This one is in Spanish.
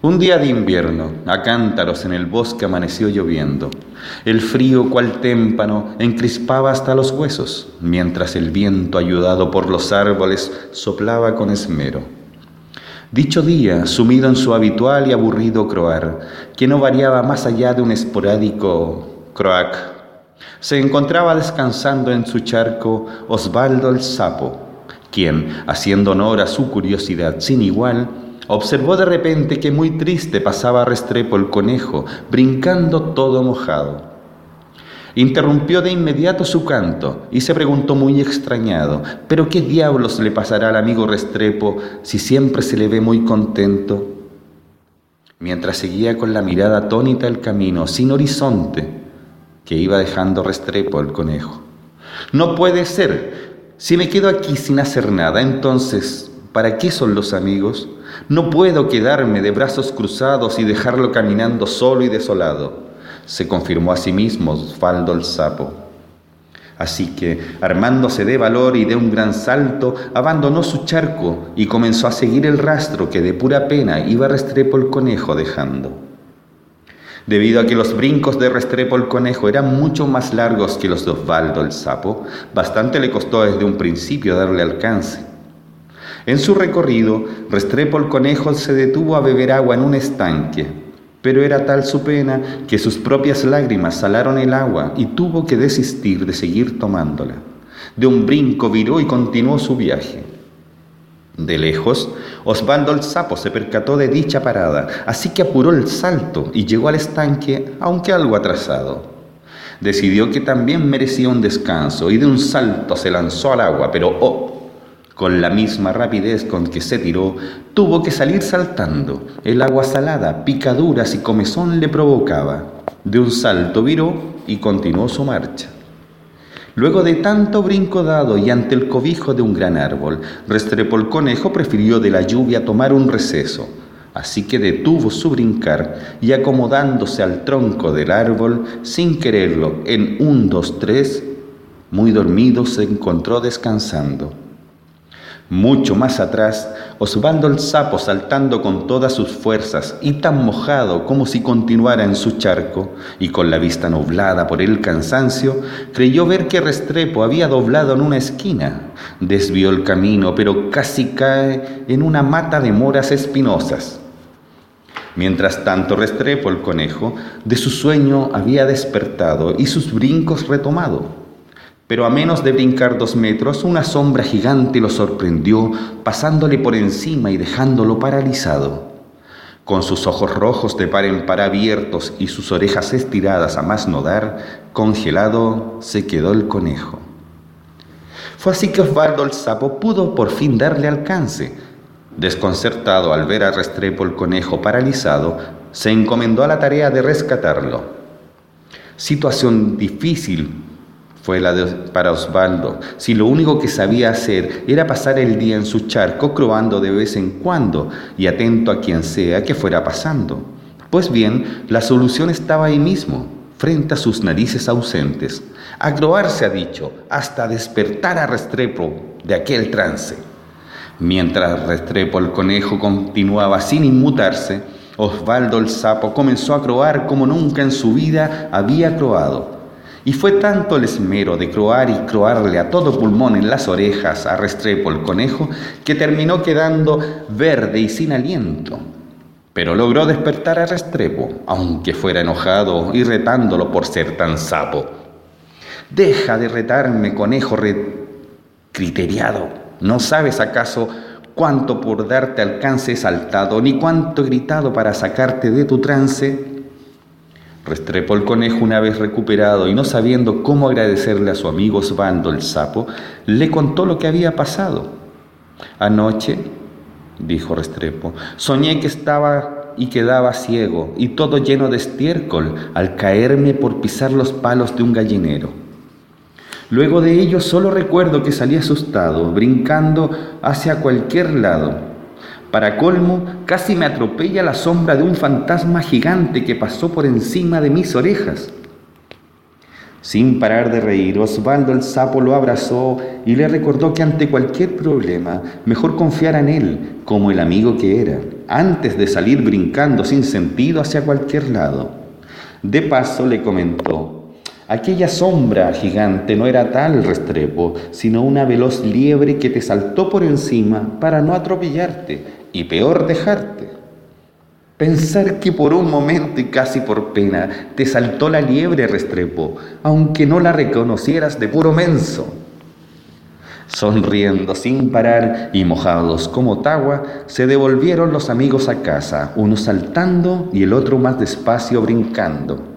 Un día de invierno, a cántaros en el bosque amaneció lloviendo. El frío, cual témpano, encrispaba hasta los huesos, mientras el viento, ayudado por los árboles, soplaba con esmero. Dicho día, sumido en su habitual y aburrido croar, que no variaba más allá de un esporádico croac, se encontraba descansando en su charco Osvaldo el Sapo, quien, haciendo honor a su curiosidad sin igual, observó de repente que muy triste pasaba Restrepo el conejo, brincando todo mojado. Interrumpió de inmediato su canto y se preguntó muy extrañado, ¿pero qué diablos le pasará al amigo Restrepo si siempre se le ve muy contento? Mientras seguía con la mirada atónita el camino, sin horizonte, que iba dejando Restrepo el conejo. No puede ser. Si me quedo aquí sin hacer nada, entonces, ¿para qué son los amigos? No puedo quedarme de brazos cruzados y dejarlo caminando solo y desolado se confirmó a sí mismo Osvaldo el sapo. Así que, armándose de valor y de un gran salto, abandonó su charco y comenzó a seguir el rastro que de pura pena iba Restrepo el conejo dejando. Debido a que los brincos de Restrepo el conejo eran mucho más largos que los de Osvaldo el sapo, bastante le costó desde un principio darle alcance. En su recorrido, Restrepo el conejo se detuvo a beber agua en un estanque pero era tal su pena que sus propias lágrimas salaron el agua y tuvo que desistir de seguir tomándola. De un brinco viró y continuó su viaje. De lejos, Osvaldo el sapo se percató de dicha parada, así que apuró el salto y llegó al estanque, aunque algo atrasado. Decidió que también merecía un descanso y de un salto se lanzó al agua, pero oh, con la misma rapidez con que se tiró, tuvo que salir saltando. El agua salada, picaduras y comezón le provocaba. De un salto viró y continuó su marcha. Luego de tanto brinco dado y ante el cobijo de un gran árbol, Restrepo el conejo prefirió de la lluvia tomar un receso. Así que detuvo su brincar y acomodándose al tronco del árbol, sin quererlo, en un, dos, tres, muy dormido se encontró descansando. Mucho más atrás, Osvaldo el sapo saltando con todas sus fuerzas y tan mojado como si continuara en su charco, y con la vista nublada por el cansancio, creyó ver que Restrepo había doblado en una esquina. Desvió el camino, pero casi cae en una mata de moras espinosas. Mientras tanto, Restrepo el conejo de su sueño había despertado y sus brincos retomado pero a menos de brincar dos metros, una sombra gigante lo sorprendió, pasándole por encima y dejándolo paralizado. Con sus ojos rojos de par en par abiertos y sus orejas estiradas a más no dar, congelado se quedó el conejo. Fue así que Osvaldo el sapo pudo por fin darle alcance. Desconcertado al ver a Restrepo el conejo paralizado, se encomendó a la tarea de rescatarlo. Situación difícil fue la de, para Osvaldo, si lo único que sabía hacer era pasar el día en su charco croando de vez en cuando y atento a quien sea que fuera pasando. Pues bien, la solución estaba ahí mismo, frente a sus narices ausentes. A croar se ha dicho, hasta despertar a Restrepo de aquel trance. Mientras Restrepo el conejo continuaba sin inmutarse, Osvaldo el sapo comenzó a croar como nunca en su vida había croado y fue tanto el esmero de croar y croarle a todo pulmón en las orejas a Restrepo el conejo que terminó quedando verde y sin aliento. Pero logró despertar a Restrepo, aunque fuera enojado y retándolo por ser tan sapo. Deja de retarme, conejo criteriado. ¿No sabes acaso cuánto por darte alcance he saltado, ni cuánto he gritado para sacarte de tu trance? Restrepó el conejo una vez recuperado y no sabiendo cómo agradecerle a su amigo Osvaldo el sapo, le contó lo que había pasado. Anoche, dijo Restrepo, soñé que estaba y quedaba ciego y todo lleno de estiércol al caerme por pisar los palos de un gallinero. Luego de ello solo recuerdo que salí asustado, brincando hacia cualquier lado para colmo, casi me atropella la sombra de un fantasma gigante que pasó por encima de mis orejas. Sin parar de reír, Osvaldo el sapo lo abrazó y le recordó que ante cualquier problema mejor confiara en él como el amigo que era. antes de salir brincando sin sentido hacia cualquier lado. De paso le comentó, aquella sombra gigante no era tal Restrepo, sino una veloz liebre que te saltó por encima para no atropellarte y peor dejarte. Pensar que por un momento y casi por pena te saltó la liebre Restrepo, aunque no la reconocieras de puro menso. Sonriendo sin parar y mojados como tagua, se devolvieron los amigos a casa, uno saltando y el otro más despacio brincando.